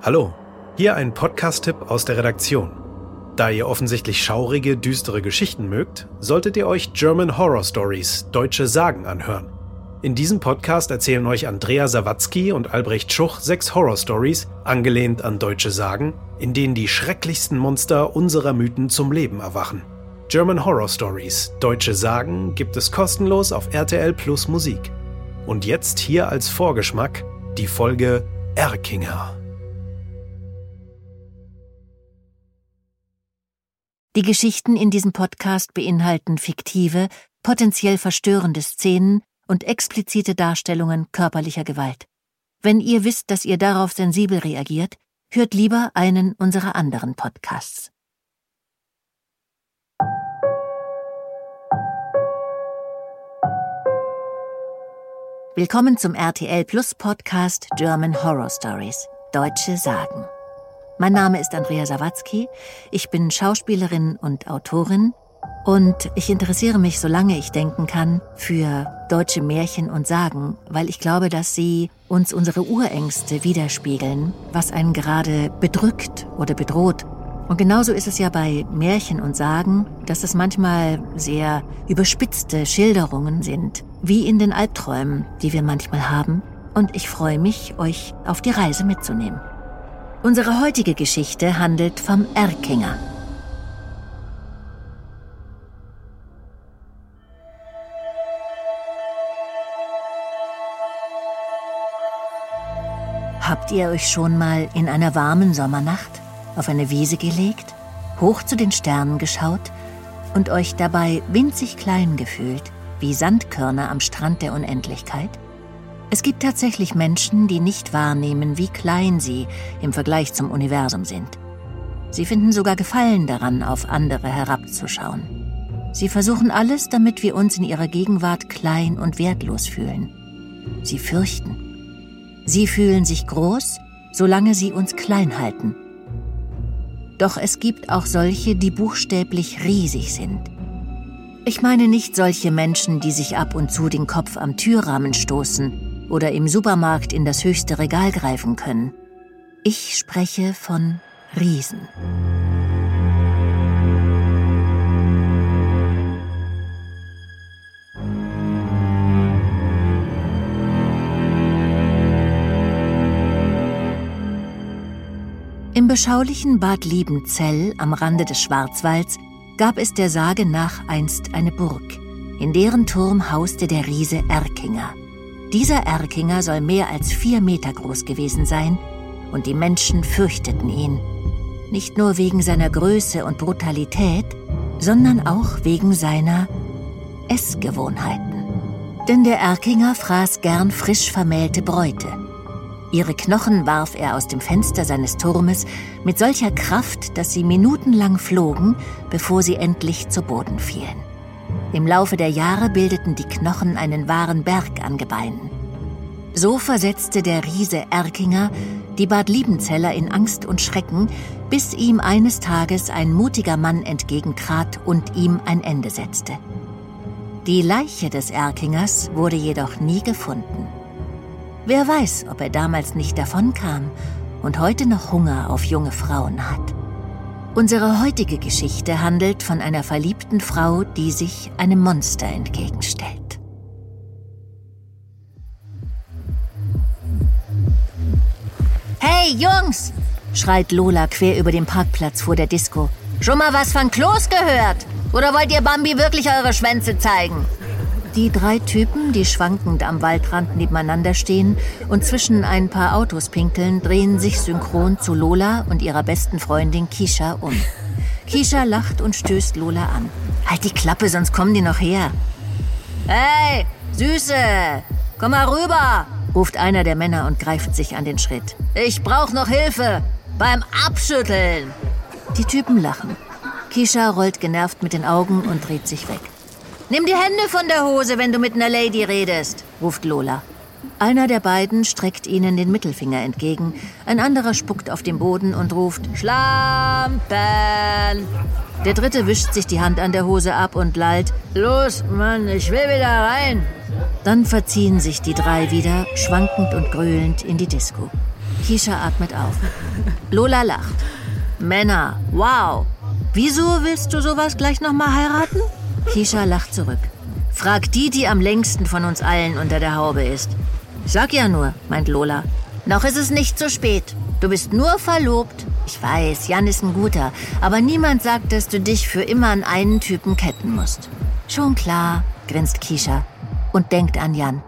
Hallo, hier ein Podcast-Tipp aus der Redaktion. Da ihr offensichtlich schaurige, düstere Geschichten mögt, solltet ihr euch German Horror Stories, deutsche Sagen anhören. In diesem Podcast erzählen euch Andrea Sawatzki und Albrecht Schuch sechs Horror Stories, angelehnt an deutsche Sagen, in denen die schrecklichsten Monster unserer Mythen zum Leben erwachen. German Horror Stories, deutsche Sagen gibt es kostenlos auf RTL Plus Musik. Und jetzt hier als Vorgeschmack die Folge Erkinger. Die Geschichten in diesem Podcast beinhalten fiktive, potenziell verstörende Szenen und explizite Darstellungen körperlicher Gewalt. Wenn ihr wisst, dass ihr darauf sensibel reagiert, hört lieber einen unserer anderen Podcasts. Willkommen zum RTL Plus Podcast German Horror Stories, deutsche Sagen. Mein Name ist Andrea Sawatzki, ich bin Schauspielerin und Autorin und ich interessiere mich, solange ich denken kann, für deutsche Märchen und Sagen, weil ich glaube, dass sie uns unsere Urängste widerspiegeln, was einen gerade bedrückt oder bedroht. Und genauso ist es ja bei Märchen und Sagen, dass es manchmal sehr überspitzte Schilderungen sind, wie in den Albträumen, die wir manchmal haben. Und ich freue mich, euch auf die Reise mitzunehmen. Unsere heutige Geschichte handelt vom Erkinger. Habt ihr euch schon mal in einer warmen Sommernacht auf eine Wiese gelegt, hoch zu den Sternen geschaut und euch dabei winzig klein gefühlt, wie Sandkörner am Strand der Unendlichkeit? Es gibt tatsächlich Menschen, die nicht wahrnehmen, wie klein sie im Vergleich zum Universum sind. Sie finden sogar Gefallen daran, auf andere herabzuschauen. Sie versuchen alles, damit wir uns in ihrer Gegenwart klein und wertlos fühlen. Sie fürchten. Sie fühlen sich groß, solange sie uns klein halten. Doch es gibt auch solche, die buchstäblich riesig sind. Ich meine nicht solche Menschen, die sich ab und zu den Kopf am Türrahmen stoßen oder im Supermarkt in das höchste Regal greifen können. Ich spreche von Riesen. Im beschaulichen Bad Liebenzell am Rande des Schwarzwalds gab es der Sage nach einst eine Burg. In deren Turm hauste der Riese Erkinger. Dieser Erkinger soll mehr als vier Meter groß gewesen sein und die Menschen fürchteten ihn. Nicht nur wegen seiner Größe und Brutalität, sondern auch wegen seiner Essgewohnheiten. Denn der Erkinger fraß gern frisch vermählte Bräute. Ihre Knochen warf er aus dem Fenster seines Turmes mit solcher Kraft, dass sie minutenlang flogen, bevor sie endlich zu Boden fielen. Im Laufe der Jahre bildeten die Knochen einen wahren Berg an Gebeinen. So versetzte der Riese Erkinger die Bad Liebenzeller in Angst und Schrecken, bis ihm eines Tages ein mutiger Mann entgegentrat und ihm ein Ende setzte. Die Leiche des Erkingers wurde jedoch nie gefunden. Wer weiß, ob er damals nicht davonkam und heute noch Hunger auf junge Frauen hat. Unsere heutige Geschichte handelt von einer verliebten Frau, die sich einem Monster entgegenstellt. Hey Jungs! schreit Lola quer über den Parkplatz vor der Disco. Schon mal was von Klos gehört? Oder wollt ihr Bambi wirklich eure Schwänze zeigen? Die drei Typen, die schwankend am Waldrand nebeneinander stehen und zwischen ein paar Autos pinkeln, drehen sich synchron zu Lola und ihrer besten Freundin Kisha um. Kisha lacht und stößt Lola an. Halt die Klappe, sonst kommen die noch her. Hey, Süße, komm mal rüber, ruft einer der Männer und greift sich an den Schritt. Ich brauch noch Hilfe beim Abschütteln. Die Typen lachen. Kisha rollt genervt mit den Augen und dreht sich weg. Nimm die Hände von der Hose, wenn du mit einer Lady redest, ruft Lola. Einer der beiden streckt ihnen den Mittelfinger entgegen, ein anderer spuckt auf den Boden und ruft Schlampen. Der dritte wischt sich die Hand an der Hose ab und lallt Los, Mann, ich will wieder rein. Dann verziehen sich die drei wieder, schwankend und gröhlend, in die Disco. Kisha atmet auf. Lola lacht. Männer, wow. Wieso willst du sowas gleich nochmal heiraten? Kisha lacht zurück. Frag die, die am längsten von uns allen unter der Haube ist. Sag ja nur, meint Lola. Noch ist es nicht zu spät. Du bist nur verlobt. Ich weiß, Jan ist ein guter, aber niemand sagt, dass du dich für immer an einen Typen ketten musst. Schon klar, grinst Kisha und denkt an Jan.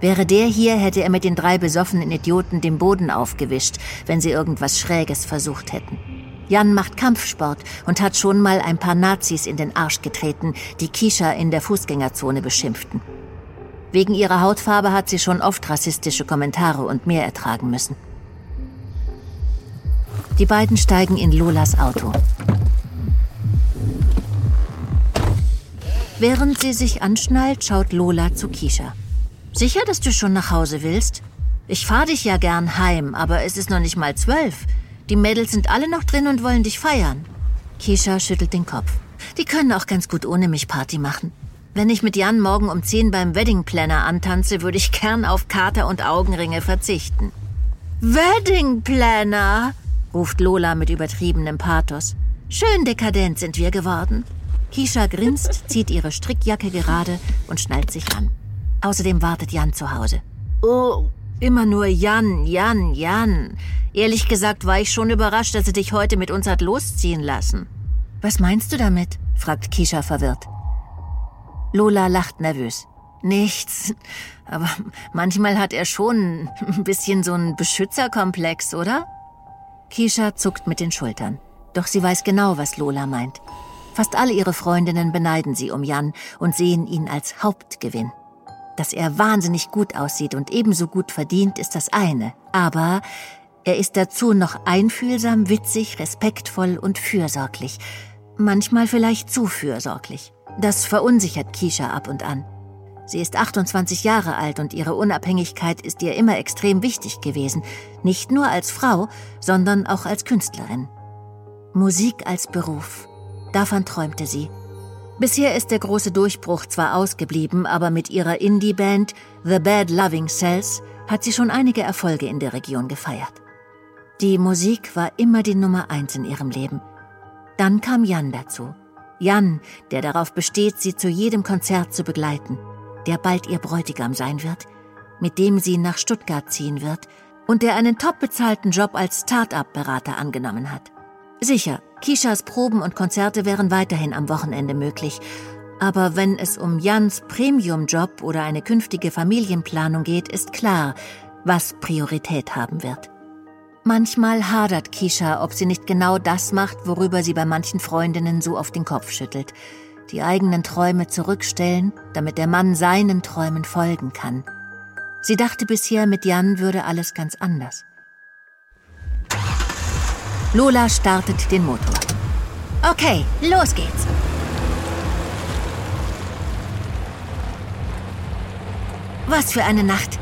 Wäre der hier, hätte er mit den drei besoffenen Idioten den Boden aufgewischt, wenn sie irgendwas Schräges versucht hätten. Jan macht Kampfsport und hat schon mal ein paar Nazis in den Arsch getreten, die Kisha in der Fußgängerzone beschimpften. Wegen ihrer Hautfarbe hat sie schon oft rassistische Kommentare und mehr ertragen müssen. Die beiden steigen in Lolas Auto. Während sie sich anschnallt, schaut Lola zu Kisha. Sicher, dass du schon nach Hause willst? Ich fahr dich ja gern heim, aber es ist noch nicht mal zwölf. Die Mädels sind alle noch drin und wollen dich feiern. Kisha schüttelt den Kopf. Die können auch ganz gut ohne mich Party machen. Wenn ich mit Jan morgen um zehn beim Wedding Planner antanze, würde ich gern auf Kater und Augenringe verzichten. Wedding Planner? ruft Lola mit übertriebenem Pathos. Schön dekadent sind wir geworden. Kisha grinst, zieht ihre Strickjacke gerade und schnallt sich an. Außerdem wartet Jan zu Hause. Oh, immer nur Jan, Jan, Jan. Ehrlich gesagt war ich schon überrascht, dass er dich heute mit uns hat losziehen lassen. Was meinst du damit? fragt Kisha verwirrt. Lola lacht nervös. Nichts. Aber manchmal hat er schon ein bisschen so einen Beschützerkomplex, oder? Kisha zuckt mit den Schultern. Doch sie weiß genau, was Lola meint. Fast alle ihre Freundinnen beneiden sie um Jan und sehen ihn als Hauptgewinn. Dass er wahnsinnig gut aussieht und ebenso gut verdient, ist das eine. Aber er ist dazu noch einfühlsam, witzig, respektvoll und fürsorglich. Manchmal vielleicht zu fürsorglich. Das verunsichert Kisha ab und an. Sie ist 28 Jahre alt und ihre Unabhängigkeit ist ihr immer extrem wichtig gewesen. Nicht nur als Frau, sondern auch als Künstlerin. Musik als Beruf. Davon träumte sie. Bisher ist der große Durchbruch zwar ausgeblieben, aber mit ihrer Indie-Band The Bad Loving Cells hat sie schon einige Erfolge in der Region gefeiert. Die Musik war immer die Nummer eins in ihrem Leben. Dann kam Jan dazu. Jan, der darauf besteht, sie zu jedem Konzert zu begleiten, der bald ihr Bräutigam sein wird, mit dem sie nach Stuttgart ziehen wird und der einen top bezahlten Job als Start-up-Berater angenommen hat. Sicher, Kishas Proben und Konzerte wären weiterhin am Wochenende möglich. Aber wenn es um Jans Premium-Job oder eine künftige Familienplanung geht, ist klar, was Priorität haben wird. Manchmal hadert Kisha, ob sie nicht genau das macht, worüber sie bei manchen Freundinnen so auf den Kopf schüttelt. Die eigenen Träume zurückstellen, damit der Mann seinen Träumen folgen kann. Sie dachte bisher, mit Jan würde alles ganz anders. Lola startet den Motor. Okay, los geht's. Was für eine Nacht.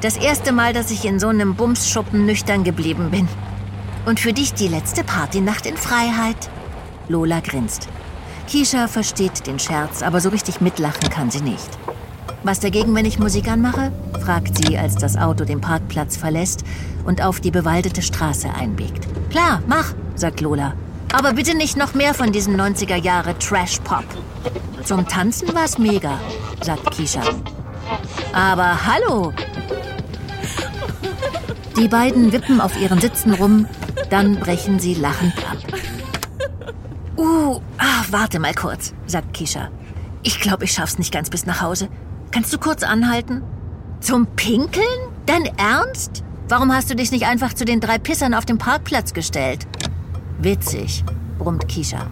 Das erste Mal, dass ich in so einem Bumsschuppen nüchtern geblieben bin. Und für dich die letzte Partynacht in Freiheit? Lola grinst. Kisha versteht den Scherz, aber so richtig mitlachen kann sie nicht. Was dagegen, wenn ich Musik anmache? fragt sie, als das Auto den Parkplatz verlässt und auf die bewaldete Straße einbiegt. Klar, mach, sagt Lola. Aber bitte nicht noch mehr von diesen 90er Jahre Trash-Pop. Zum Tanzen war's mega, sagt Kisha. Aber hallo! Die beiden wippen auf ihren Sitzen rum, dann brechen sie lachend ab. Uh, ah, warte mal kurz, sagt Kisha. Ich glaube, ich schaff's nicht ganz bis nach Hause. Kannst du kurz anhalten? Zum Pinkeln? Dein Ernst? Warum hast du dich nicht einfach zu den drei Pissern auf dem Parkplatz gestellt? Witzig, brummt Kisha.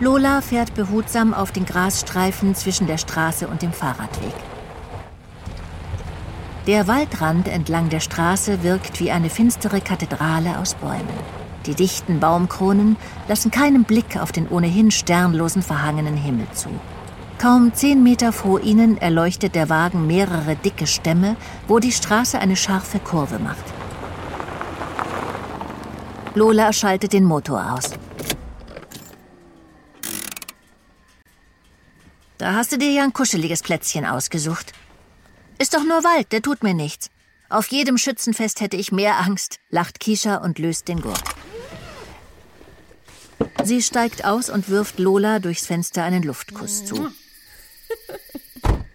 Lola fährt behutsam auf den Grasstreifen zwischen der Straße und dem Fahrradweg. Der Waldrand entlang der Straße wirkt wie eine finstere Kathedrale aus Bäumen. Die dichten Baumkronen lassen keinen Blick auf den ohnehin sternlosen verhangenen Himmel zu. Kaum zehn Meter vor ihnen erleuchtet der Wagen mehrere dicke Stämme, wo die Straße eine scharfe Kurve macht. Lola schaltet den Motor aus. Da hast du dir ja ein kuscheliges Plätzchen ausgesucht. Ist doch nur Wald, der tut mir nichts. Auf jedem Schützenfest hätte ich mehr Angst, lacht Kisha und löst den Gurt. Sie steigt aus und wirft Lola durchs Fenster einen Luftkuss zu.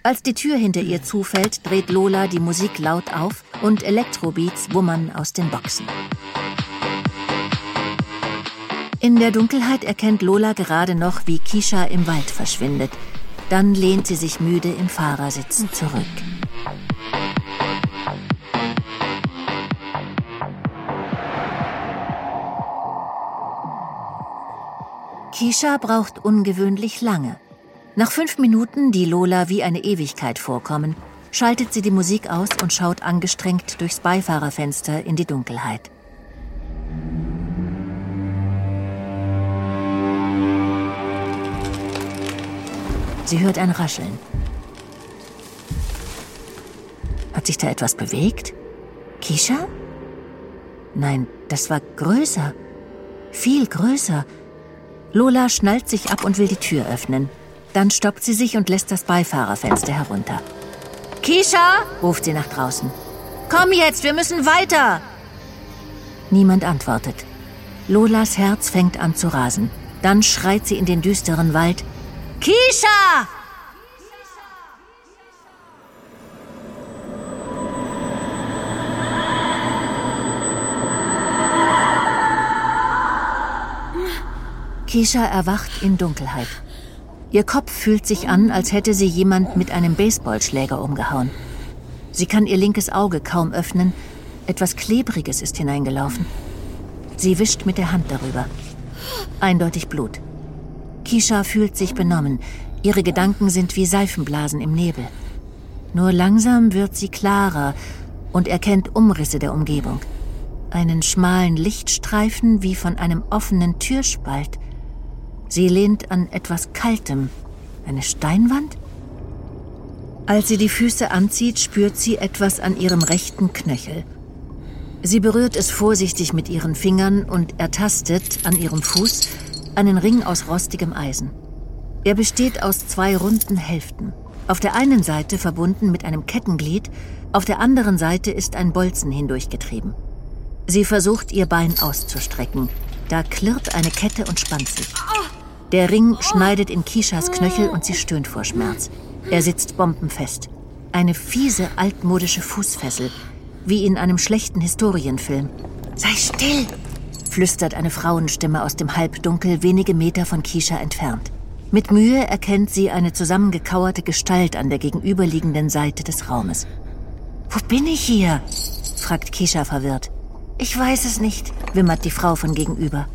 Als die Tür hinter ihr zufällt, dreht Lola die Musik laut auf und Elektrobeats wummern aus den Boxen. In der Dunkelheit erkennt Lola gerade noch, wie Kisha im Wald verschwindet. Dann lehnt sie sich müde im Fahrersitz zurück. Kisha braucht ungewöhnlich lange. Nach fünf Minuten, die Lola wie eine Ewigkeit vorkommen, schaltet sie die Musik aus und schaut angestrengt durchs Beifahrerfenster in die Dunkelheit. Sie hört ein Rascheln. Hat sich da etwas bewegt? Kisha? Nein, das war größer. Viel größer. Lola schnallt sich ab und will die Tür öffnen. Dann stoppt sie sich und lässt das Beifahrerfenster herunter. Kisha, ruft sie nach draußen. Komm jetzt, wir müssen weiter. Niemand antwortet. Lolas Herz fängt an zu rasen. Dann schreit sie in den düsteren Wald. Kisha! Kisha erwacht in Dunkelheit. Ihr Kopf fühlt sich an, als hätte sie jemand mit einem Baseballschläger umgehauen. Sie kann ihr linkes Auge kaum öffnen. Etwas Klebriges ist hineingelaufen. Sie wischt mit der Hand darüber. Eindeutig Blut. Kisha fühlt sich benommen. Ihre Gedanken sind wie Seifenblasen im Nebel. Nur langsam wird sie klarer und erkennt Umrisse der Umgebung. Einen schmalen Lichtstreifen wie von einem offenen Türspalt. Sie lehnt an etwas Kaltem. Eine Steinwand? Als sie die Füße anzieht, spürt sie etwas an ihrem rechten Knöchel. Sie berührt es vorsichtig mit ihren Fingern und ertastet an ihrem Fuß einen Ring aus rostigem Eisen. Er besteht aus zwei runden Hälften. Auf der einen Seite verbunden mit einem Kettenglied, auf der anderen Seite ist ein Bolzen hindurchgetrieben. Sie versucht, ihr Bein auszustrecken. Da klirrt eine Kette und spannt sich. Der Ring schneidet in Kishas Knöchel und sie stöhnt vor Schmerz. Er sitzt bombenfest. Eine fiese, altmodische Fußfessel, wie in einem schlechten Historienfilm. Sei still, flüstert eine Frauenstimme aus dem Halbdunkel wenige Meter von Kisha entfernt. Mit Mühe erkennt sie eine zusammengekauerte Gestalt an der gegenüberliegenden Seite des Raumes. Wo bin ich hier? fragt Kisha verwirrt. Ich weiß es nicht, wimmert die Frau von gegenüber.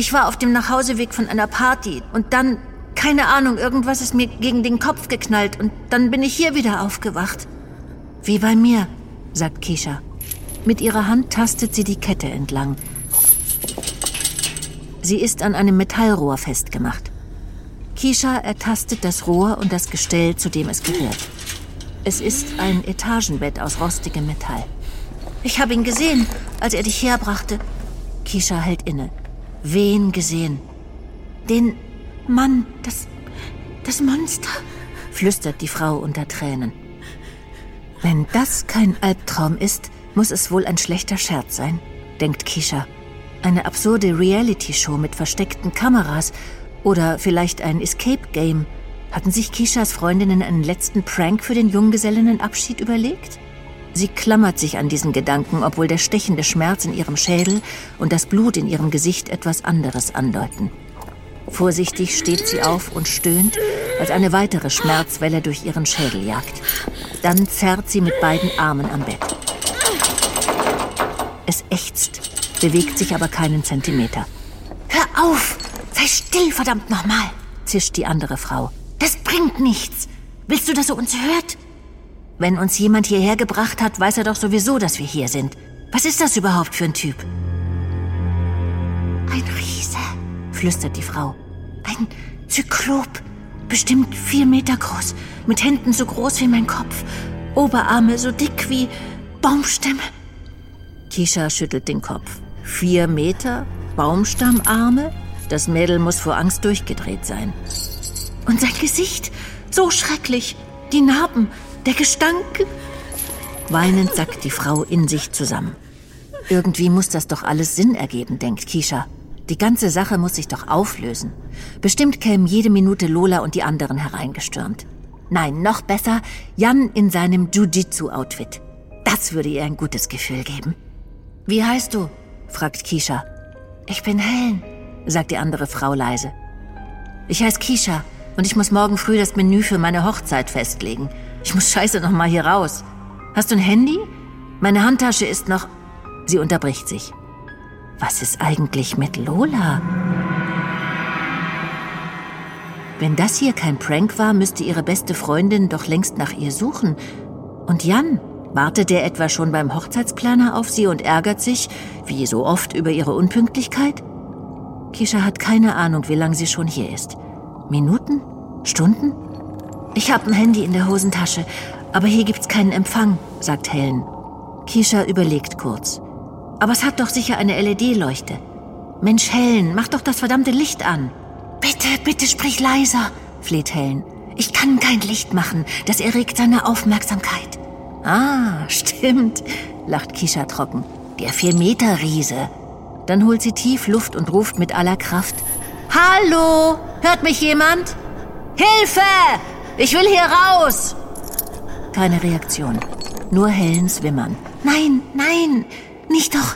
Ich war auf dem Nachhauseweg von einer Party und dann, keine Ahnung, irgendwas ist mir gegen den Kopf geknallt und dann bin ich hier wieder aufgewacht. Wie bei mir, sagt Kisha. Mit ihrer Hand tastet sie die Kette entlang, Sie ist an einem Metallrohr festgemacht. Kisha ertastet das Rohr und das Gestell, zu dem es gehört. Es ist ein Etagenbett aus rostigem Metall. Ich habe ihn gesehen, als er dich herbrachte. Kisha hält inne. Wen gesehen? Den Mann, das. das Monster, flüstert die Frau unter Tränen. Wenn das kein Albtraum ist, muss es wohl ein schlechter Scherz sein, denkt Kisha. Eine absurde Reality-Show mit versteckten Kameras oder vielleicht ein Escape-Game. Hatten sich Kishas Freundinnen einen letzten Prank für den Junggesellinnenabschied überlegt? Sie klammert sich an diesen Gedanken, obwohl der stechende Schmerz in ihrem Schädel und das Blut in ihrem Gesicht etwas anderes andeuten. Vorsichtig steht sie auf und stöhnt, als eine weitere Schmerzwelle durch ihren Schädel jagt. Dann zerrt sie mit beiden Armen am Bett. Es ächzt bewegt sich aber keinen Zentimeter. Hör auf! Sei still, verdammt nochmal! zischt die andere Frau. Das bringt nichts. Willst du, dass er uns hört? Wenn uns jemand hierher gebracht hat, weiß er doch sowieso, dass wir hier sind. Was ist das überhaupt für ein Typ? Ein Riese, flüstert die Frau. Ein Zyklop. Bestimmt vier Meter groß, mit Händen so groß wie mein Kopf, Oberarme so dick wie Baumstämme. Kisha schüttelt den Kopf. Vier Meter, Baumstammarme. Das Mädel muss vor Angst durchgedreht sein. Und sein Gesicht, so schrecklich. Die Narben, der Gestank. Weinend sackt die Frau in sich zusammen. Irgendwie muss das doch alles Sinn ergeben, denkt Kisha. Die ganze Sache muss sich doch auflösen. Bestimmt kämen jede Minute Lola und die anderen hereingestürmt. Nein, noch besser, Jan in seinem Jiu-Jitsu-Outfit. Das würde ihr ein gutes Gefühl geben. Wie heißt du? fragt Kisha. Ich bin Helen, sagt die andere Frau leise. Ich heiße Kisha und ich muss morgen früh das Menü für meine Hochzeit festlegen. Ich muss scheiße noch mal hier raus. Hast du ein Handy? Meine Handtasche ist noch... Sie unterbricht sich. Was ist eigentlich mit Lola? Wenn das hier kein Prank war, müsste ihre beste Freundin doch längst nach ihr suchen. Und Jan? Wartet er etwa schon beim Hochzeitsplaner auf sie und ärgert sich, wie so oft, über ihre Unpünktlichkeit? Kisha hat keine Ahnung, wie lange sie schon hier ist. Minuten? Stunden? Ich habe ein Handy in der Hosentasche, aber hier gibt's keinen Empfang, sagt Helen. Kisha überlegt kurz. Aber es hat doch sicher eine LED-Leuchte. Mensch, Helen, mach doch das verdammte Licht an. Bitte, bitte sprich leiser, fleht Helen. Ich kann kein Licht machen, das erregt seine Aufmerksamkeit. Ah, stimmt, lacht Kisha trocken. Der Vier-Meter-Riese. Dann holt sie tief Luft und ruft mit aller Kraft. Hallo, hört mich jemand? Hilfe! Ich will hier raus! Keine Reaktion. Nur Helens Wimmern. Nein, nein, nicht doch.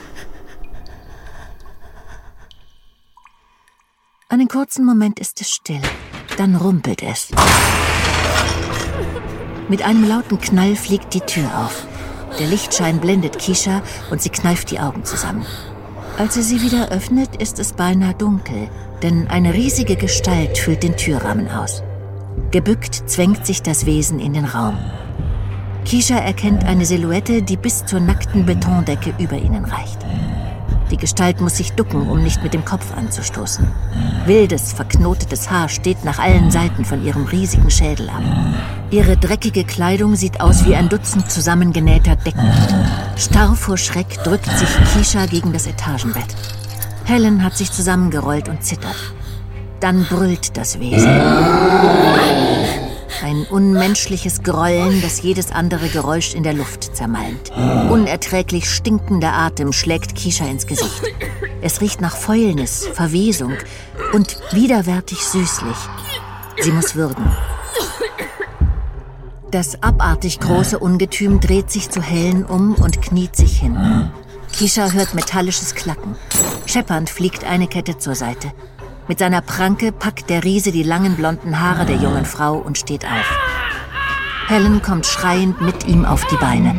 Einen kurzen Moment ist es still. Dann rumpelt es. Mit einem lauten Knall fliegt die Tür auf. Der Lichtschein blendet Kisha und sie kneift die Augen zusammen. Als sie sie wieder öffnet, ist es beinahe dunkel, denn eine riesige Gestalt füllt den Türrahmen aus. Gebückt zwängt sich das Wesen in den Raum. Kisha erkennt eine Silhouette, die bis zur nackten Betondecke über ihnen reicht. Die Gestalt muss sich ducken, um nicht mit dem Kopf anzustoßen. Wildes, verknotetes Haar steht nach allen Seiten von ihrem riesigen Schädel ab. Ihre dreckige Kleidung sieht aus wie ein Dutzend zusammengenähter Decken. Starr vor Schreck drückt sich Kisha gegen das Etagenbett. Helen hat sich zusammengerollt und zittert. Dann brüllt das Wesen. Ein unmenschliches Grollen, das jedes andere Geräusch in der Luft zermalmt. Unerträglich stinkender Atem schlägt Kisha ins Gesicht. Es riecht nach Fäulnis, Verwesung und widerwärtig süßlich. Sie muss würgen. Das abartig große Ungetüm dreht sich zu Helen um und kniet sich hin. Kisha hört metallisches Klacken. Scheppernd fliegt eine Kette zur Seite. Mit seiner Pranke packt der Riese die langen blonden Haare der jungen Frau und steht auf. Helen kommt schreiend mit ihm auf die Beine.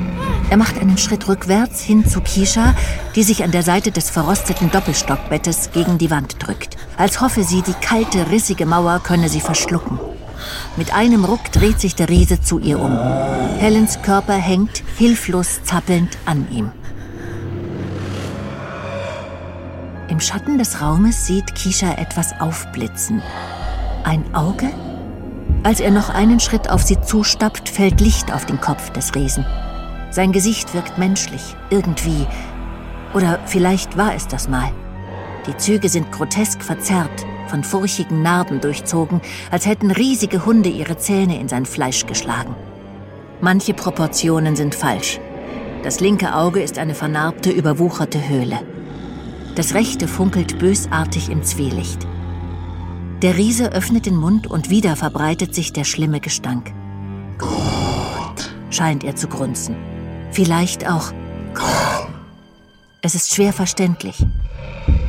Er macht einen Schritt rückwärts hin zu Kisha, die sich an der Seite des verrosteten Doppelstockbettes gegen die Wand drückt, als hoffe sie, die kalte, rissige Mauer könne sie verschlucken. Mit einem Ruck dreht sich der Riese zu ihr um. Helens Körper hängt, hilflos zappelnd, an ihm. Im Schatten des Raumes sieht Kisha etwas aufblitzen. Ein Auge? Als er noch einen Schritt auf sie zustappt, fällt Licht auf den Kopf des Riesen. Sein Gesicht wirkt menschlich, irgendwie. Oder vielleicht war es das mal. Die Züge sind grotesk verzerrt, von furchigen Narben durchzogen, als hätten riesige Hunde ihre Zähne in sein Fleisch geschlagen. Manche Proportionen sind falsch. Das linke Auge ist eine vernarbte, überwucherte Höhle. Das rechte funkelt bösartig im Zwielicht. Der Riese öffnet den Mund und wieder verbreitet sich der schlimme Gestank. Gut, scheint er zu grunzen. Vielleicht auch. Komm. Es ist schwer verständlich.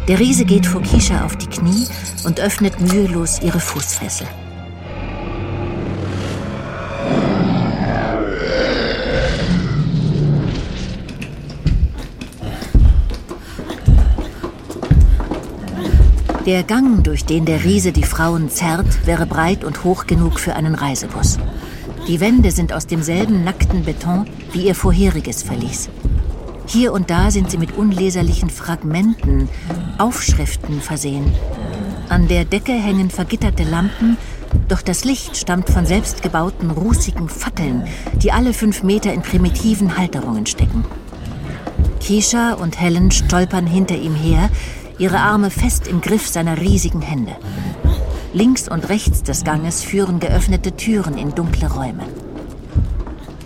Der Riese geht vor Kisha auf die Knie und öffnet mühelos ihre Fußfessel. Der Gang, durch den der Riese die Frauen zerrt, wäre breit und hoch genug für einen Reisebus. Die Wände sind aus demselben nackten Beton wie ihr vorheriges Verlies. Hier und da sind sie mit unleserlichen Fragmenten, Aufschriften versehen. An der Decke hängen vergitterte Lampen, doch das Licht stammt von selbstgebauten, rußigen Fackeln, die alle fünf Meter in primitiven Halterungen stecken. Keisha und Helen stolpern hinter ihm her, ihre Arme fest im Griff seiner riesigen Hände. Links und rechts des Ganges führen geöffnete Türen in dunkle Räume.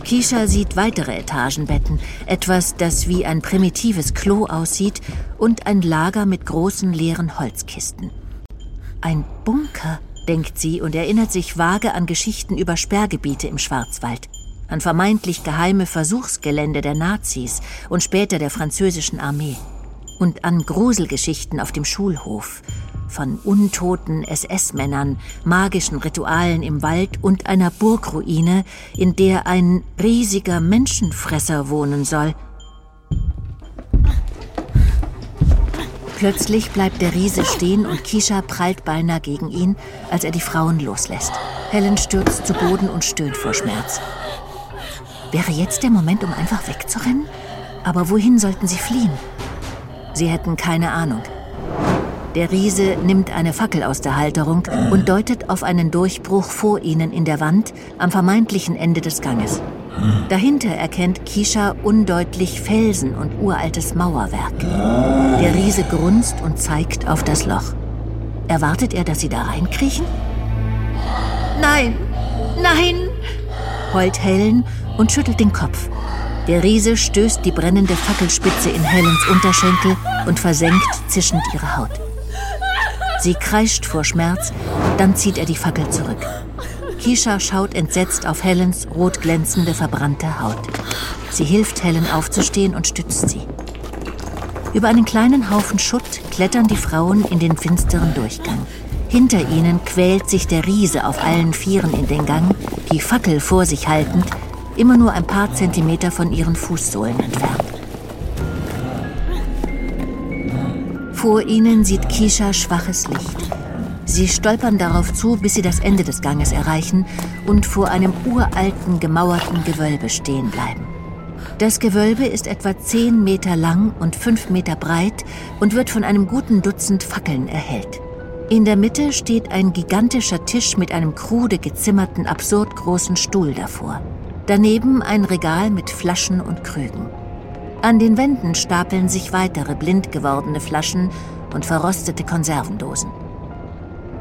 Kisha sieht weitere Etagenbetten, etwas, das wie ein primitives Klo aussieht und ein Lager mit großen leeren Holzkisten. Ein Bunker, denkt sie und erinnert sich vage an Geschichten über Sperrgebiete im Schwarzwald, an vermeintlich geheime Versuchsgelände der Nazis und später der französischen Armee und an Gruselgeschichten auf dem Schulhof, von untoten SS-Männern, magischen Ritualen im Wald und einer Burgruine, in der ein riesiger Menschenfresser wohnen soll. Plötzlich bleibt der Riese stehen und Kisha prallt beinahe gegen ihn, als er die Frauen loslässt. Helen stürzt zu Boden und stöhnt vor Schmerz. Wäre jetzt der Moment, um einfach wegzurennen? Aber wohin sollten sie fliehen? Sie hätten keine Ahnung. Der Riese nimmt eine Fackel aus der Halterung und deutet auf einen Durchbruch vor ihnen in der Wand am vermeintlichen Ende des Ganges. Dahinter erkennt Kisha undeutlich Felsen und uraltes Mauerwerk. Der Riese grunzt und zeigt auf das Loch. Erwartet er, dass sie da reinkriechen? Nein, nein, heult Helen und schüttelt den Kopf. Der Riese stößt die brennende Fackelspitze in Helens Unterschenkel und versenkt zischend ihre Haut. Sie kreischt vor Schmerz, dann zieht er die Fackel zurück. Kisha schaut entsetzt auf Helens rot glänzende, verbrannte Haut. Sie hilft Helen aufzustehen und stützt sie. Über einen kleinen Haufen Schutt klettern die Frauen in den finsteren Durchgang. Hinter ihnen quält sich der Riese auf allen Vieren in den Gang, die Fackel vor sich haltend, immer nur ein paar Zentimeter von ihren Fußsohlen entfernt. Vor ihnen sieht Kisha schwaches Licht. Sie stolpern darauf zu, bis sie das Ende des Ganges erreichen und vor einem uralten, gemauerten Gewölbe stehen bleiben. Das Gewölbe ist etwa zehn Meter lang und fünf Meter breit und wird von einem guten Dutzend Fackeln erhellt. In der Mitte steht ein gigantischer Tisch mit einem krude gezimmerten, absurd großen Stuhl davor. Daneben ein Regal mit Flaschen und Krügen. An den Wänden stapeln sich weitere blind gewordene Flaschen und verrostete Konservendosen.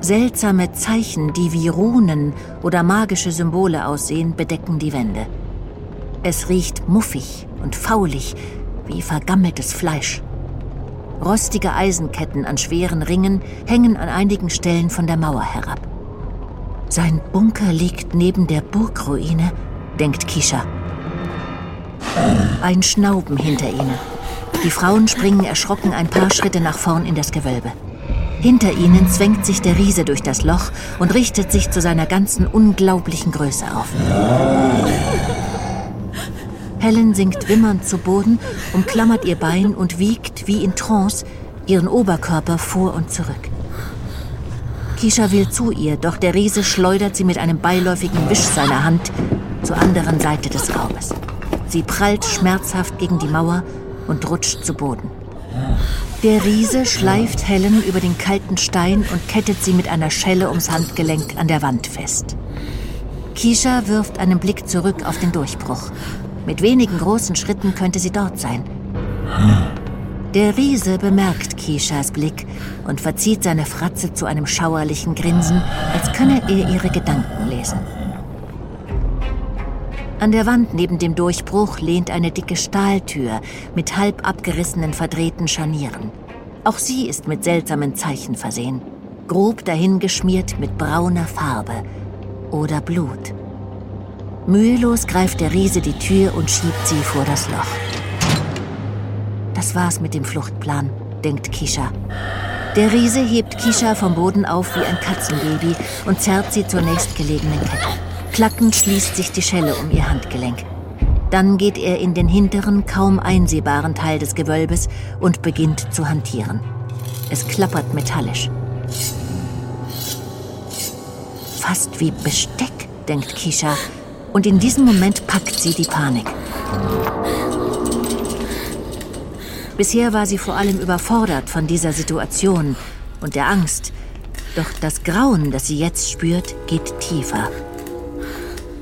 Seltsame Zeichen, die wie Runen oder magische Symbole aussehen, bedecken die Wände. Es riecht muffig und faulig, wie vergammeltes Fleisch. Rostige Eisenketten an schweren Ringen hängen an einigen Stellen von der Mauer herab. Sein Bunker liegt neben der Burgruine, denkt Kisha. Ein Schnauben hinter ihnen. Die Frauen springen erschrocken ein paar Schritte nach vorn in das Gewölbe. Hinter ihnen zwängt sich der Riese durch das Loch und richtet sich zu seiner ganzen unglaublichen Größe auf. Helen sinkt wimmernd zu Boden, umklammert ihr Bein und wiegt, wie in Trance, ihren Oberkörper vor und zurück. Kisha will zu ihr, doch der Riese schleudert sie mit einem beiläufigen Wisch seiner Hand zur anderen Seite des Raumes. Sie prallt schmerzhaft gegen die Mauer und rutscht zu Boden. Der Riese schleift Helen über den kalten Stein und kettet sie mit einer Schelle ums Handgelenk an der Wand fest. Kisha wirft einen Blick zurück auf den Durchbruch. Mit wenigen großen Schritten könnte sie dort sein. Der Riese bemerkt Kishas Blick und verzieht seine Fratze zu einem schauerlichen Grinsen, als könne er ihre Gedanken lesen. An der Wand neben dem Durchbruch lehnt eine dicke Stahltür mit halb abgerissenen, verdrehten Scharnieren. Auch sie ist mit seltsamen Zeichen versehen, grob dahingeschmiert mit brauner Farbe oder Blut. Mühelos greift der Riese die Tür und schiebt sie vor das Loch. Das war's mit dem Fluchtplan, denkt Kisha. Der Riese hebt Kisha vom Boden auf wie ein Katzenbaby und zerrt sie zur nächstgelegenen Kette. Klackend schließt sich die Schelle um ihr Handgelenk. Dann geht er in den hinteren, kaum einsehbaren Teil des Gewölbes und beginnt zu hantieren. Es klappert metallisch. Fast wie Besteck, denkt Kisha, und in diesem Moment packt sie die Panik. Bisher war sie vor allem überfordert von dieser Situation und der Angst. Doch das Grauen, das sie jetzt spürt, geht tiefer.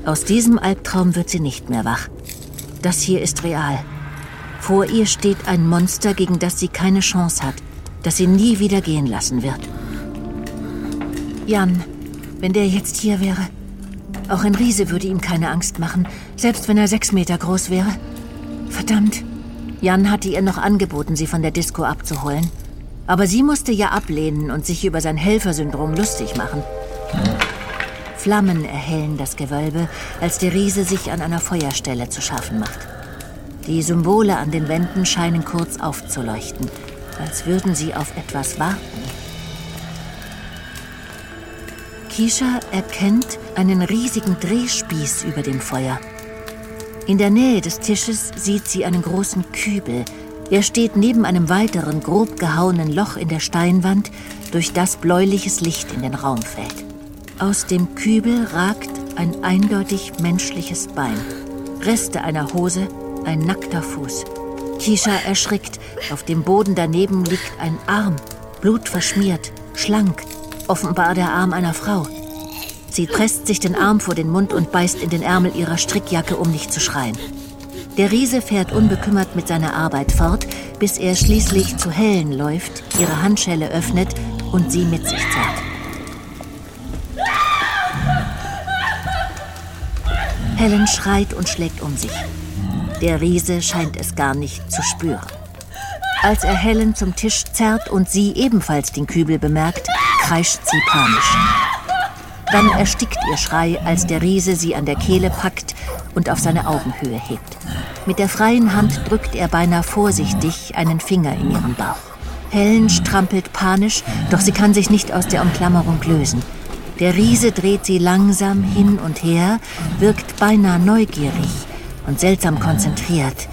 Aus diesem Albtraum wird sie nicht mehr wach. Das hier ist real. Vor ihr steht ein Monster, gegen das sie keine Chance hat, das sie nie wieder gehen lassen wird. Jan, wenn der jetzt hier wäre. Auch ein Riese würde ihm keine Angst machen, selbst wenn er sechs Meter groß wäre. Verdammt. Jan hatte ihr noch angeboten, sie von der Disco abzuholen. Aber sie musste ja ablehnen und sich über sein Helfersyndrom lustig machen. Flammen erhellen das Gewölbe, als der Riese sich an einer Feuerstelle zu schaffen macht. Die Symbole an den Wänden scheinen kurz aufzuleuchten, als würden sie auf etwas warten. Kisha erkennt einen riesigen Drehspieß über dem Feuer. In der Nähe des Tisches sieht sie einen großen Kübel. Er steht neben einem weiteren, grob gehauenen Loch in der Steinwand, durch das bläuliches Licht in den Raum fällt. Aus dem Kübel ragt ein eindeutig menschliches Bein. Reste einer Hose, ein nackter Fuß. Kisha erschrickt. Auf dem Boden daneben liegt ein Arm, blutverschmiert, schlank, offenbar der Arm einer Frau. Sie presst sich den Arm vor den Mund und beißt in den Ärmel ihrer Strickjacke, um nicht zu schreien. Der Riese fährt unbekümmert mit seiner Arbeit fort, bis er schließlich zu Helen läuft, ihre Handschelle öffnet und sie mit sich zerrt. Helen schreit und schlägt um sich. Der Riese scheint es gar nicht zu spüren. Als er Helen zum Tisch zerrt und sie ebenfalls den Kübel bemerkt, kreischt sie panisch. Dann erstickt ihr Schrei, als der Riese sie an der Kehle packt und auf seine Augenhöhe hebt. Mit der freien Hand drückt er beinahe vorsichtig einen Finger in ihren Bauch. Helen strampelt panisch, doch sie kann sich nicht aus der Umklammerung lösen. Der Riese dreht sie langsam hin und her, wirkt beinahe neugierig und seltsam konzentriert.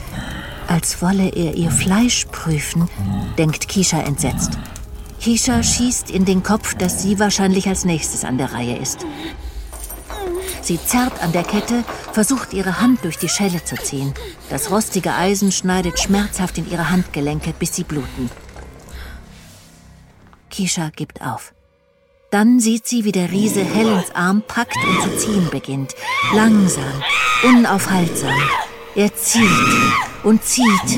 Als wolle er ihr Fleisch prüfen, denkt Kisha entsetzt. Kisha schießt in den Kopf, dass sie wahrscheinlich als nächstes an der Reihe ist. Sie zerrt an der Kette, versucht ihre Hand durch die Schelle zu ziehen. Das rostige Eisen schneidet schmerzhaft in ihre Handgelenke, bis sie bluten. Kisha gibt auf. Dann sieht sie, wie der Riese Helens Arm packt und zu ziehen beginnt. Langsam, unaufhaltsam. Er zieht und zieht.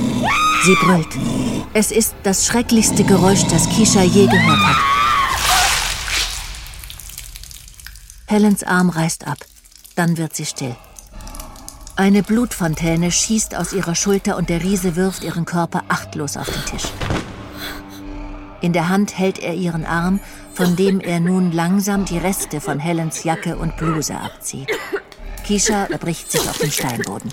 Sie brüllt. Es ist das schrecklichste Geräusch, das Kisha je gehört hat. Helens Arm reißt ab. Dann wird sie still. Eine Blutfontäne schießt aus ihrer Schulter und der Riese wirft ihren Körper achtlos auf den Tisch. In der Hand hält er ihren Arm, von dem er nun langsam die Reste von Helens Jacke und Bluse abzieht. Kisha erbricht sich auf den Steinboden.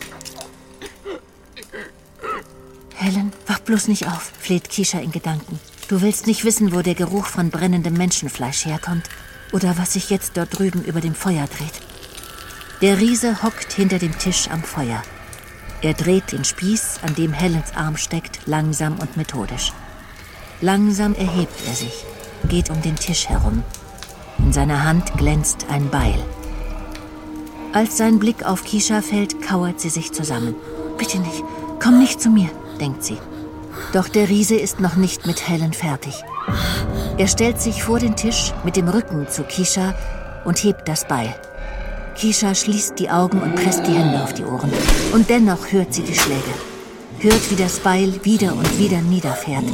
Helen, wach bloß nicht auf, fleht Kisha in Gedanken. Du willst nicht wissen, wo der Geruch von brennendem Menschenfleisch herkommt oder was sich jetzt dort drüben über dem Feuer dreht. Der Riese hockt hinter dem Tisch am Feuer. Er dreht den Spieß, an dem Helens Arm steckt, langsam und methodisch. Langsam erhebt er sich, geht um den Tisch herum. In seiner Hand glänzt ein Beil. Als sein Blick auf Kisha fällt, kauert sie sich zusammen. Bitte nicht, komm nicht zu mir, denkt sie. Doch der Riese ist noch nicht mit Helen fertig. Er stellt sich vor den Tisch mit dem Rücken zu Kisha und hebt das Beil. Kisha schließt die Augen und presst die Hände auf die Ohren. Und dennoch hört sie die Schläge hört, wie das Beil wieder und wieder niederfährt.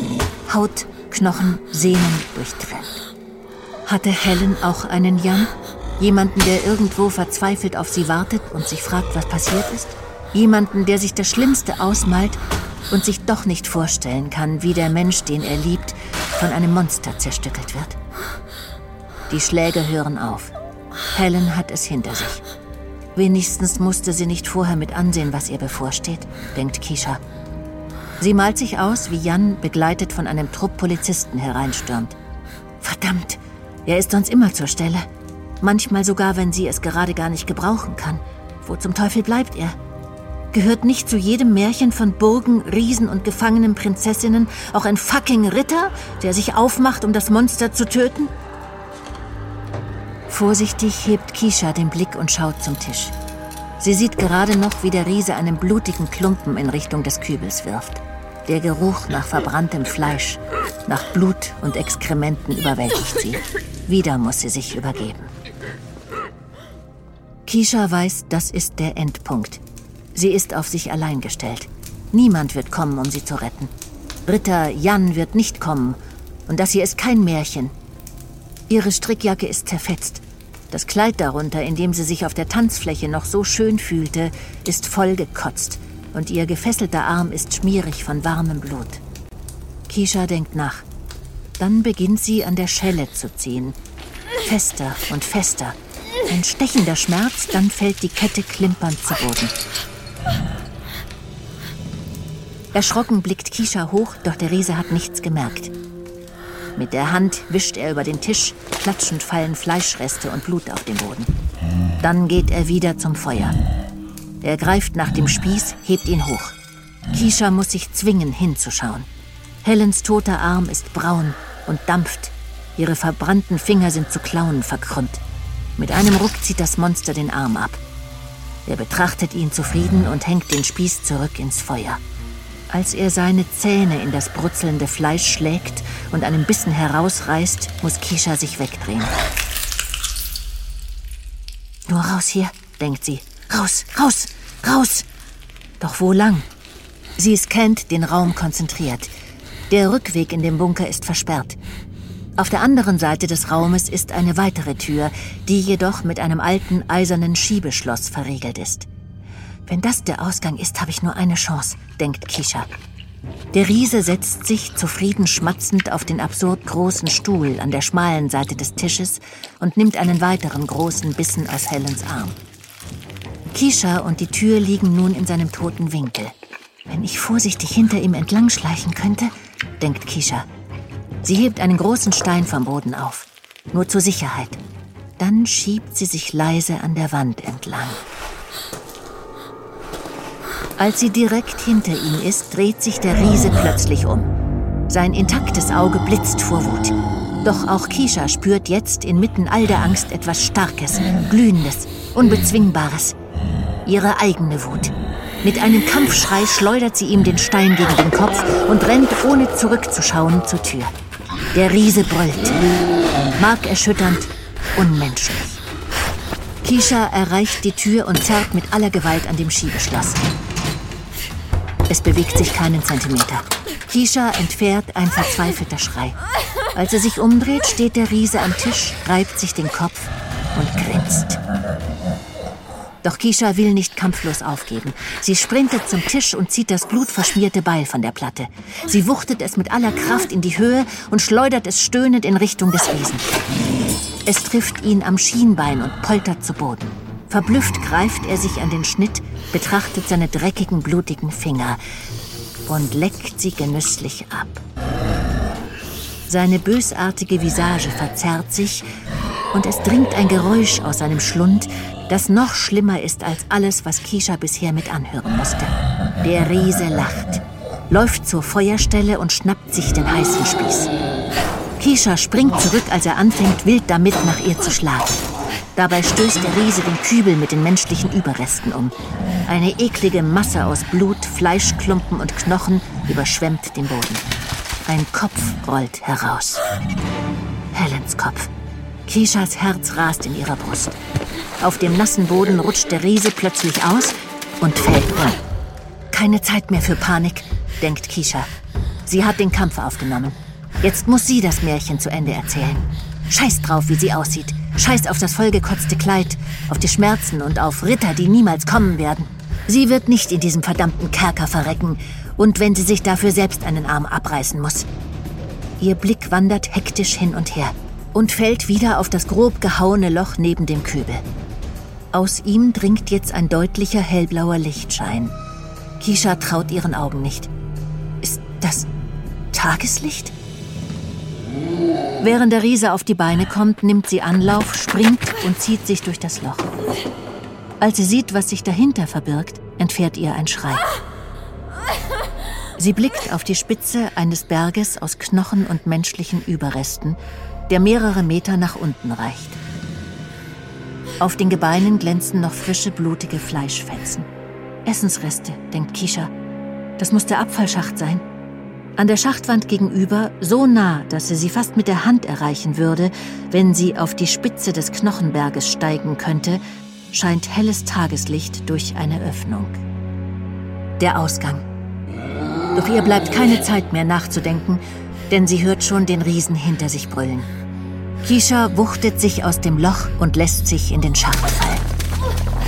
Haut, Knochen, Sehnen durchtrennt. Hatte Helen auch einen Jan? Jemanden, der irgendwo verzweifelt auf sie wartet und sich fragt, was passiert ist? Jemanden, der sich das Schlimmste ausmalt und sich doch nicht vorstellen kann, wie der Mensch, den er liebt, von einem Monster zerstückelt wird? Die Schläge hören auf. Helen hat es hinter sich. Wenigstens musste sie nicht vorher mit ansehen, was ihr bevorsteht, denkt Kisha. Sie malt sich aus, wie Jan, begleitet von einem Trupp Polizisten, hereinstürmt. Verdammt, er ist sonst immer zur Stelle. Manchmal sogar, wenn sie es gerade gar nicht gebrauchen kann. Wo zum Teufel bleibt er? Gehört nicht zu jedem Märchen von Burgen, Riesen und gefangenen Prinzessinnen auch ein fucking Ritter, der sich aufmacht, um das Monster zu töten? Vorsichtig hebt Kisha den Blick und schaut zum Tisch. Sie sieht gerade noch, wie der Riese einen blutigen Klumpen in Richtung des Kübels wirft. Der Geruch nach verbranntem Fleisch, nach Blut und Exkrementen überwältigt sie. Wieder muss sie sich übergeben. Kisha weiß, das ist der Endpunkt. Sie ist auf sich allein gestellt. Niemand wird kommen, um sie zu retten. Ritter Jan wird nicht kommen. Und das hier ist kein Märchen. Ihre Strickjacke ist zerfetzt. Das Kleid darunter, in dem sie sich auf der Tanzfläche noch so schön fühlte, ist vollgekotzt und ihr gefesselter Arm ist schmierig von warmem Blut. Kisha denkt nach. Dann beginnt sie an der Schelle zu ziehen. Fester und fester. Ein stechender Schmerz, dann fällt die Kette klimpernd zu Boden. Erschrocken blickt Kisha hoch, doch der Riese hat nichts gemerkt. Mit der Hand wischt er über den Tisch, klatschend fallen Fleischreste und Blut auf den Boden. Dann geht er wieder zum Feuer. Er greift nach dem Spieß, hebt ihn hoch. Kisha muss sich zwingen, hinzuschauen. Helens toter Arm ist braun und dampft. Ihre verbrannten Finger sind zu Klauen verkrümmt. Mit einem Ruck zieht das Monster den Arm ab. Er betrachtet ihn zufrieden und hängt den Spieß zurück ins Feuer. Als er seine Zähne in das brutzelnde Fleisch schlägt und einen Bissen herausreißt, muss Kisha sich wegdrehen. Nur raus hier, denkt sie. Raus, raus, raus! Doch wo lang? Sie scannt den Raum konzentriert. Der Rückweg in den Bunker ist versperrt. Auf der anderen Seite des Raumes ist eine weitere Tür, die jedoch mit einem alten eisernen Schiebeschloss verriegelt ist. Wenn das der Ausgang ist, habe ich nur eine Chance, denkt Kisha. Der Riese setzt sich zufrieden schmatzend auf den absurd großen Stuhl an der schmalen Seite des Tisches und nimmt einen weiteren großen Bissen aus Helens Arm. Kisha und die Tür liegen nun in seinem toten Winkel. Wenn ich vorsichtig hinter ihm entlang schleichen könnte, denkt Kisha. Sie hebt einen großen Stein vom Boden auf, nur zur Sicherheit. Dann schiebt sie sich leise an der Wand entlang. Als sie direkt hinter ihm ist, dreht sich der Riese plötzlich um. Sein intaktes Auge blitzt vor Wut. Doch auch Kisha spürt jetzt inmitten all der Angst etwas Starkes, Glühendes, Unbezwingbares. Ihre eigene Wut. Mit einem Kampfschrei schleudert sie ihm den Stein gegen den Kopf und rennt ohne zurückzuschauen zur Tür. Der Riese brüllt. Markerschütternd, unmenschlich. Kisha erreicht die Tür und zerrt mit aller Gewalt an dem Schiebeschloss. Es bewegt sich keinen Zentimeter. Kisha entfährt ein verzweifelter Schrei. Als er sich umdreht, steht der Riese am Tisch, reibt sich den Kopf und grinst. Doch Kisha will nicht kampflos aufgeben. Sie sprintet zum Tisch und zieht das blutverschmierte Beil von der Platte. Sie wuchtet es mit aller Kraft in die Höhe und schleudert es stöhnend in Richtung des Riesen. Es trifft ihn am Schienbein und poltert zu Boden. Verblüfft greift er sich an den Schnitt, betrachtet seine dreckigen, blutigen Finger und leckt sie genüsslich ab. Seine bösartige Visage verzerrt sich und es dringt ein Geräusch aus seinem Schlund, das noch schlimmer ist als alles, was Kisha bisher mit anhören musste. Der Riese lacht, läuft zur Feuerstelle und schnappt sich den heißen Spieß. Kisha springt zurück, als er anfängt, wild damit nach ihr zu schlagen. Dabei stößt der Riese den Kübel mit den menschlichen Überresten um. Eine eklige Masse aus Blut, Fleischklumpen und Knochen überschwemmt den Boden. Ein Kopf rollt heraus. Helens Kopf. Kishas Herz rast in ihrer Brust. Auf dem nassen Boden rutscht der Riese plötzlich aus und fällt um. Keine Zeit mehr für Panik, denkt Kisha. Sie hat den Kampf aufgenommen. Jetzt muss sie das Märchen zu Ende erzählen. Scheiß drauf, wie sie aussieht. Scheiß auf das vollgekotzte Kleid, auf die Schmerzen und auf Ritter, die niemals kommen werden. Sie wird nicht in diesem verdammten Kerker verrecken, und wenn sie sich dafür selbst einen Arm abreißen muss. Ihr Blick wandert hektisch hin und her und fällt wieder auf das grob gehauene Loch neben dem Kübel. Aus ihm dringt jetzt ein deutlicher hellblauer Lichtschein. Kisha traut ihren Augen nicht. Ist das Tageslicht? Während der Riese auf die Beine kommt, nimmt sie Anlauf, springt und zieht sich durch das Loch. Als sie sieht, was sich dahinter verbirgt, entfährt ihr ein Schrei. Sie blickt auf die Spitze eines Berges aus Knochen und menschlichen Überresten, der mehrere Meter nach unten reicht. Auf den Gebeinen glänzen noch frische, blutige Fleischfetzen. Essensreste, denkt Kisha. Das muss der Abfallschacht sein. An der Schachtwand gegenüber, so nah, dass sie sie fast mit der Hand erreichen würde, wenn sie auf die Spitze des Knochenberges steigen könnte, scheint helles Tageslicht durch eine Öffnung. Der Ausgang. Doch ihr bleibt keine Zeit mehr nachzudenken, denn sie hört schon den Riesen hinter sich brüllen. Kisha wuchtet sich aus dem Loch und lässt sich in den Schacht fallen.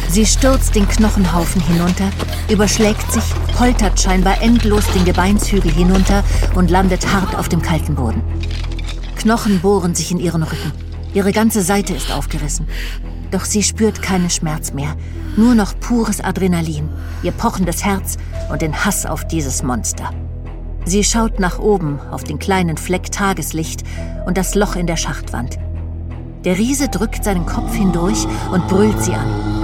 Sie stürzt den Knochenhaufen hinunter, überschlägt sich, poltert scheinbar endlos den Gebeinshügel hinunter und landet hart auf dem kalten Boden. Knochen bohren sich in ihren Rücken. Ihre ganze Seite ist aufgerissen. Doch sie spürt keinen Schmerz mehr, nur noch pures Adrenalin, ihr pochendes Herz und den Hass auf dieses Monster. Sie schaut nach oben auf den kleinen Fleck Tageslicht und das Loch in der Schachtwand. Der Riese drückt seinen Kopf hindurch und brüllt sie an.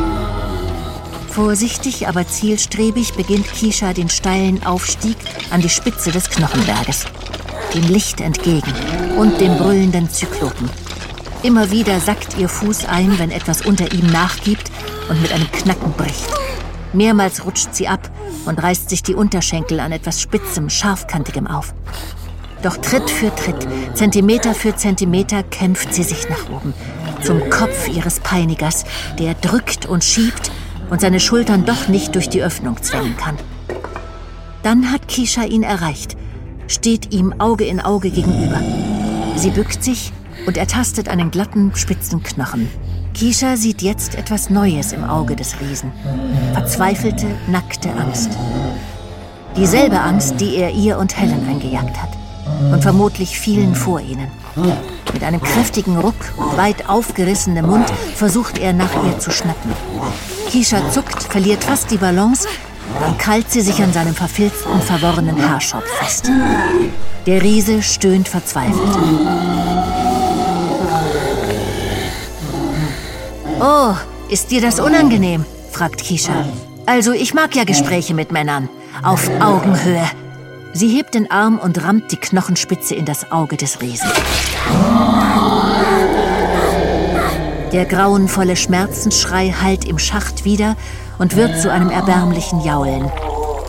Vorsichtig, aber zielstrebig beginnt Kisha den steilen Aufstieg an die Spitze des Knochenberges. Dem Licht entgegen und dem brüllenden Zyklopen. Immer wieder sackt ihr Fuß ein, wenn etwas unter ihm nachgibt und mit einem Knacken bricht. Mehrmals rutscht sie ab und reißt sich die Unterschenkel an etwas Spitzem, Scharfkantigem auf. Doch Tritt für Tritt, Zentimeter für Zentimeter kämpft sie sich nach oben, zum Kopf ihres Peinigers, der drückt und schiebt und seine Schultern doch nicht durch die Öffnung zwängen kann. Dann hat Kisha ihn erreicht, steht ihm Auge in Auge gegenüber. Sie bückt sich und ertastet einen glatten, spitzen Knochen. Kisha sieht jetzt etwas Neues im Auge des Riesen. Verzweifelte, nackte Angst. Dieselbe Angst, die er ihr und Helen eingejagt hat. Und vermutlich vielen vor ihnen. Mit einem kräftigen Ruck und weit aufgerissenem Mund versucht er nach ihr zu schnappen. Kisha zuckt, verliert fast die Balance, dann krallt sie sich an seinem verfilzten, verworrenen Haarschopf fest. Der Riese stöhnt verzweifelt. Oh, ist dir das unangenehm? fragt Kisha. Also, ich mag ja Gespräche mit Männern. Auf Augenhöhe. Sie hebt den Arm und rammt die Knochenspitze in das Auge des Riesen. Der grauenvolle Schmerzensschrei hallt im Schacht wieder und wird zu einem erbärmlichen Jaulen.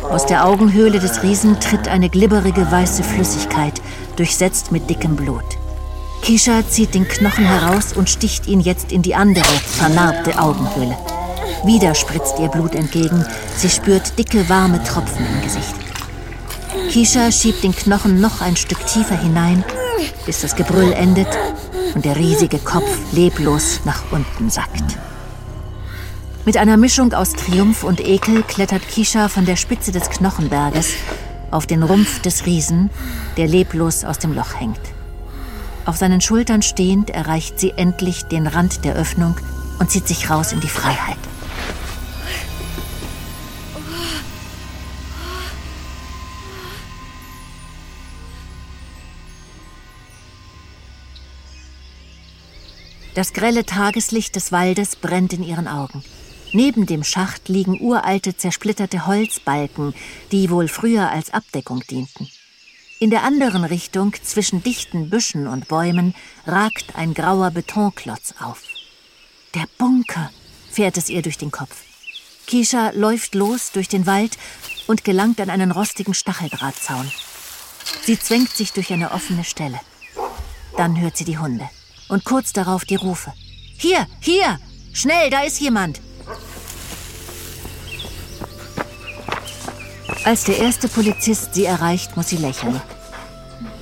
Aus der Augenhöhle des Riesen tritt eine glibberige weiße Flüssigkeit, durchsetzt mit dickem Blut. Kisha zieht den Knochen heraus und sticht ihn jetzt in die andere, vernarbte Augenhöhle. Wieder spritzt ihr Blut entgegen. Sie spürt dicke, warme Tropfen im Gesicht. Kisha schiebt den Knochen noch ein Stück tiefer hinein, bis das Gebrüll endet und der riesige Kopf leblos nach unten sackt. Mit einer Mischung aus Triumph und Ekel klettert Kisha von der Spitze des Knochenberges auf den Rumpf des Riesen, der leblos aus dem Loch hängt. Auf seinen Schultern stehend erreicht sie endlich den Rand der Öffnung und zieht sich raus in die Freiheit. Das grelle Tageslicht des Waldes brennt in ihren Augen. Neben dem Schacht liegen uralte, zersplitterte Holzbalken, die wohl früher als Abdeckung dienten. In der anderen Richtung, zwischen dichten Büschen und Bäumen, ragt ein grauer Betonklotz auf. Der Bunker, fährt es ihr durch den Kopf. Kisha läuft los durch den Wald und gelangt an einen rostigen Stacheldrahtzaun. Sie zwängt sich durch eine offene Stelle. Dann hört sie die Hunde und kurz darauf die Rufe. Hier, hier! Schnell, da ist jemand! Als der erste Polizist sie erreicht, muss sie lächeln.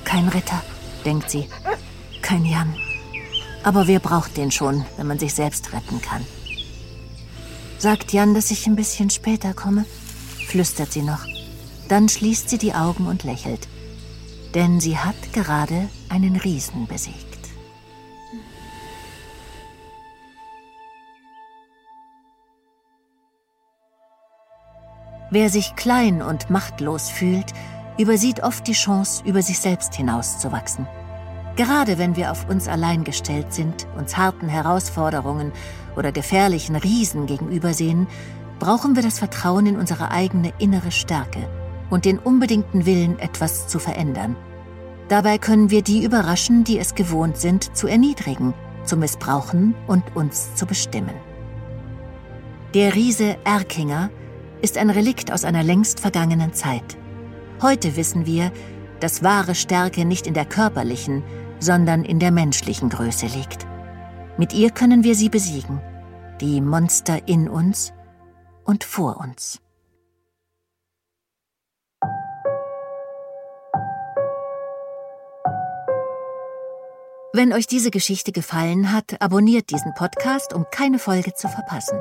Kein Ritter, denkt sie. Kein Jan. Aber wer braucht den schon, wenn man sich selbst retten kann? Sagt Jan, dass ich ein bisschen später komme? flüstert sie noch. Dann schließt sie die Augen und lächelt. Denn sie hat gerade einen Riesen besiegt. Wer sich klein und machtlos fühlt, übersieht oft die Chance, über sich selbst hinauszuwachsen. Gerade wenn wir auf uns allein gestellt sind, uns harten Herausforderungen oder gefährlichen Riesen gegenübersehen, brauchen wir das Vertrauen in unsere eigene innere Stärke und den unbedingten Willen, etwas zu verändern. Dabei können wir die überraschen, die es gewohnt sind, zu erniedrigen, zu missbrauchen und uns zu bestimmen. Der Riese Erkinger ist ein Relikt aus einer längst vergangenen Zeit. Heute wissen wir, dass wahre Stärke nicht in der körperlichen, sondern in der menschlichen Größe liegt. Mit ihr können wir sie besiegen, die Monster in uns und vor uns. Wenn euch diese Geschichte gefallen hat, abonniert diesen Podcast, um keine Folge zu verpassen.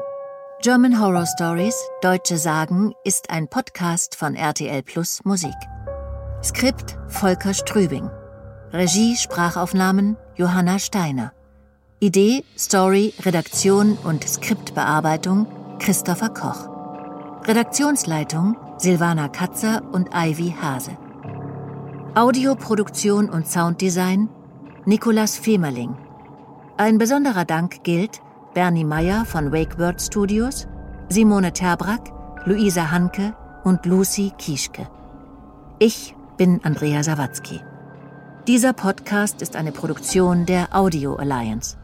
German Horror Stories, Deutsche Sagen ist ein Podcast von RTL Plus Musik. Skript Volker Strübing. Regie, Sprachaufnahmen Johanna Steiner. Idee, Story, Redaktion und Skriptbearbeitung Christopher Koch. Redaktionsleitung Silvana Katzer und Ivy Hase. Audioproduktion und Sounddesign Nikolas Femerling. Ein besonderer Dank gilt Bernie Meyer von Wakebird Studios, Simone Terbrack, Luisa Hanke und Lucy Kieschke. Ich bin Andrea Sawatzki. Dieser Podcast ist eine Produktion der Audio Alliance.